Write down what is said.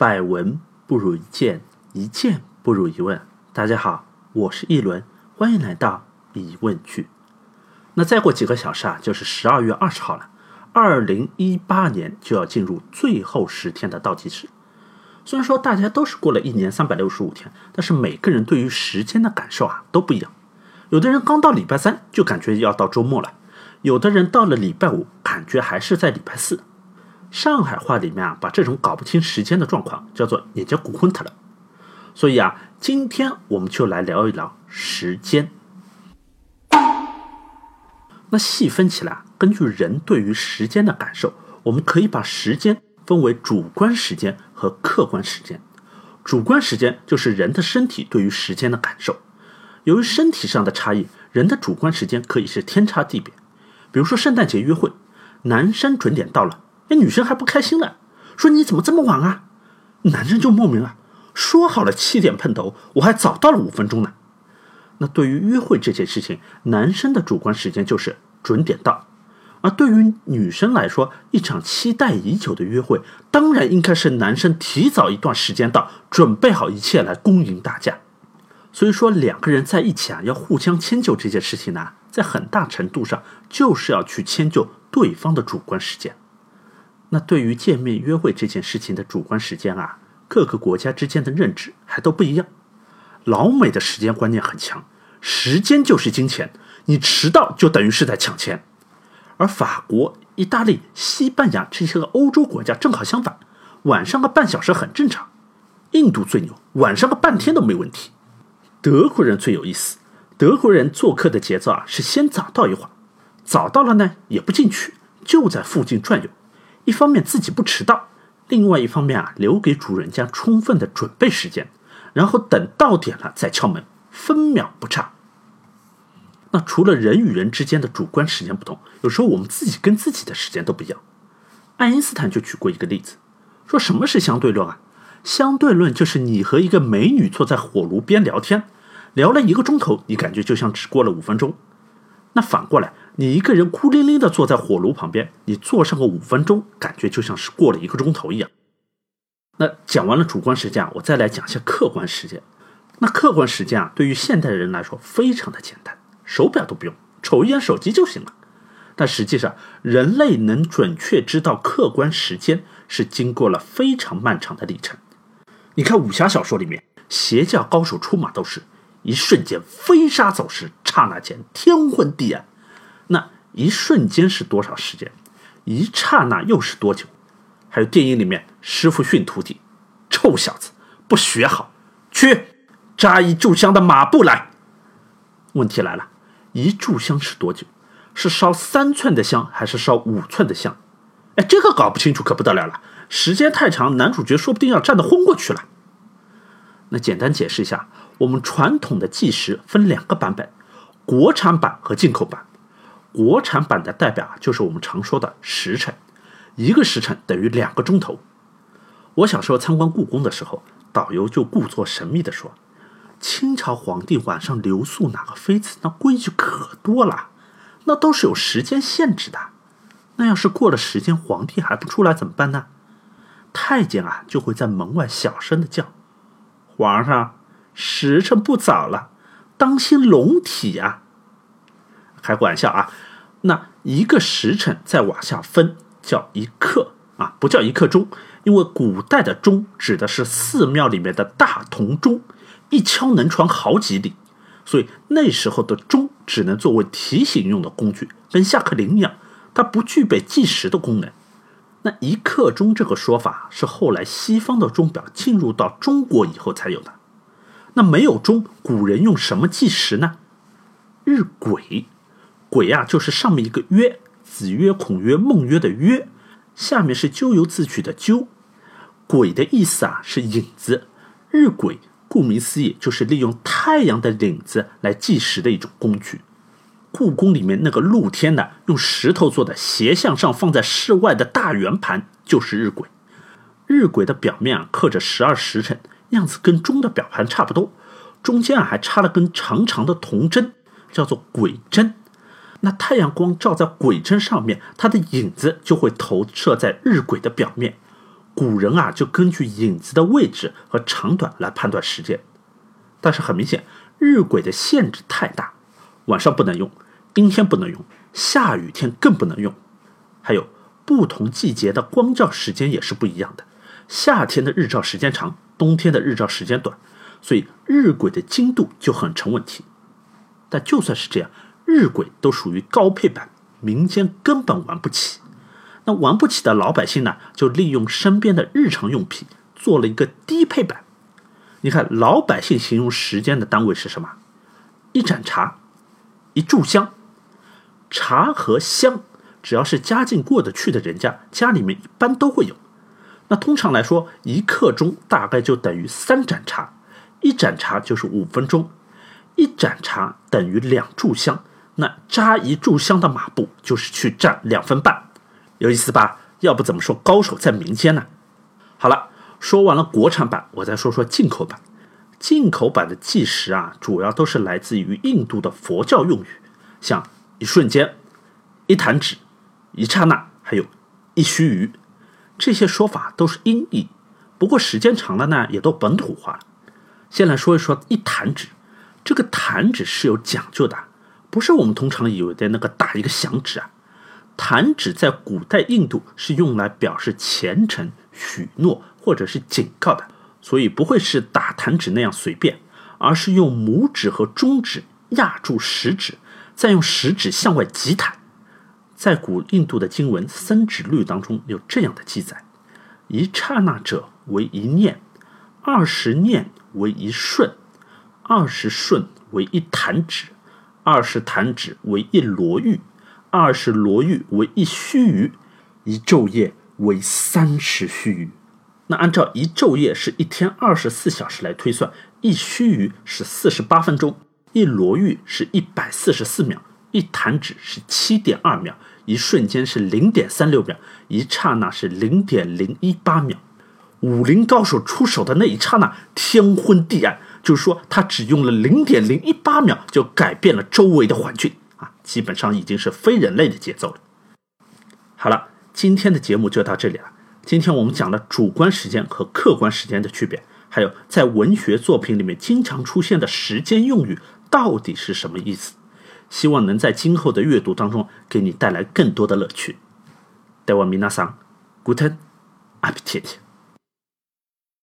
百闻不如一见，一见不如一问。大家好，我是一轮，欢迎来到疑问句。那再过几个小时啊，就是十二月二十号了。二零一八年就要进入最后十天的倒计时。虽然说大家都是过了一年三百六十五天，但是每个人对于时间的感受啊都不一样。有的人刚到礼拜三就感觉要到周末了，有的人到了礼拜五感觉还是在礼拜四。上海话里面啊，把这种搞不清时间的状况叫做“眼睛古昏特了”。所以啊，今天我们就来聊一聊时间。那细分起来，根据人对于时间的感受，我们可以把时间分为主观时间和客观时间。主观时间就是人的身体对于时间的感受。由于身体上的差异，人的主观时间可以是天差地别。比如说圣诞节约会，男生准点到了。那女生还不开心了，说你怎么这么晚啊？男生就莫名了，说好了七点碰头，我还早到了五分钟呢。那对于约会这件事情，男生的主观时间就是准点到，而对于女生来说，一场期待已久的约会，当然应该是男生提早一段时间到，准备好一切来恭迎大家。所以说，两个人在一起啊，要互相迁就这件事情呢，在很大程度上就是要去迁就对方的主观时间。那对于见面约会这件事情的主观时间啊，各个国家之间的认知还都不一样。老美的时间观念很强，时间就是金钱，你迟到就等于是在抢钱。而法国、意大利、西班牙这些个欧洲国家正好相反，晚上个半小时很正常。印度最牛，晚上个半天都没问题。德国人最有意思，德国人做客的节奏啊是先早到一会儿，早到了呢也不进去，就在附近转悠。一方面自己不迟到，另外一方面啊，留给主人家充分的准备时间，然后等到点了再敲门，分秒不差。那除了人与人之间的主观时间不同，有时候我们自己跟自己的时间都不一样。爱因斯坦就举过一个例子，说什么是相对论啊？相对论就是你和一个美女坐在火炉边聊天，聊了一个钟头，你感觉就像只过了五分钟。那反过来。你一个人孤零零的坐在火炉旁边，你坐上个五分钟，感觉就像是过了一个钟头一样。那讲完了主观时间，我再来讲一下客观时间。那客观时间啊，对于现代人来说非常的简单，手表都不用，瞅一眼手机就行了。但实际上，人类能准确知道客观时间，是经过了非常漫长的历程。你看武侠小说里面，邪教高手出马都是一瞬间飞沙走石，刹那间天昏地暗。那一瞬间是多少时间？一刹那又是多久？还有电影里面师傅训徒弟：“臭小子，不学好，去扎一炷香的马步来。”问题来了，一炷香是多久？是烧三寸的香还是烧五寸的香？哎，这个搞不清楚可不得了了。时间太长，男主角说不定要站得昏过去了。那简单解释一下，我们传统的计时分两个版本：国产版和进口版。国产版的代表就是我们常说的时辰，一个时辰等于两个钟头。我小时候参观故宫的时候，导游就故作神秘地说：“清朝皇帝晚上留宿哪个妃子，那规矩可多了，那都是有时间限制的。那要是过了时间，皇帝还不出来怎么办呢？太监啊就会在门外小声的叫：‘皇上，时辰不早了，当心龙体呀。’”开个玩笑啊，那一个时辰再往下分叫一刻啊，不叫一刻钟，因为古代的钟指的是寺庙里面的大铜钟，一敲能传好几里，所以那时候的钟只能作为提醒用的工具，跟下课铃一样，它不具备计时的功能。那一刻钟这个说法是后来西方的钟表进入到中国以后才有的。那没有钟，古人用什么计时呢？日晷。鬼呀，就是上面一个曰，子曰、孔曰、孟曰的曰，下面是咎由自取的咎。鬼的意思啊是影子，日晷顾名思义就是利用太阳的影子来计时的一种工具。故宫里面那个露天的用石头做的斜向上放在室外的大圆盘就是日晷。日晷的表面啊刻着十二时辰，样子跟钟的表盘差不多，中间啊还插了根长长的铜针，叫做晷针。那太阳光照在鬼针上面，它的影子就会投射在日晷的表面。古人啊就根据影子的位置和长短来判断时间。但是很明显，日晷的限制太大，晚上不能用，阴天不能用，下雨天更不能用。还有不同季节的光照时间也是不一样的，夏天的日照时间长，冬天的日照时间短，所以日晷的精度就很成问题。但就算是这样，日晷都属于高配版，民间根本玩不起。那玩不起的老百姓呢，就利用身边的日常用品做了一个低配版。你看，老百姓形容时间的单位是什么？一盏茶，一炷香。茶和香，只要是家境过得去的人家，家里面一般都会有。那通常来说，一刻钟大概就等于三盏茶，一盏茶就是五分钟，一盏茶等于两炷香。那扎一炷香的马步就是去站两分半，有意思吧？要不怎么说高手在民间呢？好了。说完了国产版，我再说说进口版。进口版的计时啊，主要都是来自于印度的佛教用语，像一瞬间、一弹指、一刹那，还有一须臾，这些说法都是音译。不过时间长了呢，也都本土化了。先来说一说一弹指，这个弹指是有讲究的，不是我们通常以为的那个打一个响指啊。弹指在古代印度是用来表示虔诚、许诺。或者是警告的，所以不会是打弹指那样随便，而是用拇指和中指压住食指，再用食指向外急弹。在古印度的经文《僧指律》当中有这样的记载：一刹那者为一念，二十念为一瞬，二十瞬为一弹指，二十弹指为一罗玉，二十罗玉为一须臾，一昼夜为三十须臾。那按照一昼夜是一天二十四小时来推算，一须臾是四十八分钟，一罗玉是一百四十四秒，一弹指是七点二秒，一瞬间是零点三六秒，一刹那是零点零一八秒。武林高手出手的那一刹那，天昏地暗，就是说他只用了零点零一八秒就改变了周围的环境啊，基本上已经是非人类的节奏了。好了，今天的节目就到这里了。今天我们讲了主观时间和客观时间的区别，还有在文学作品里面经常出现的时间用语到底是什么意思？希望能在今后的阅读当中给你带来更多的乐趣。待我米娜桑，Guten Appetit。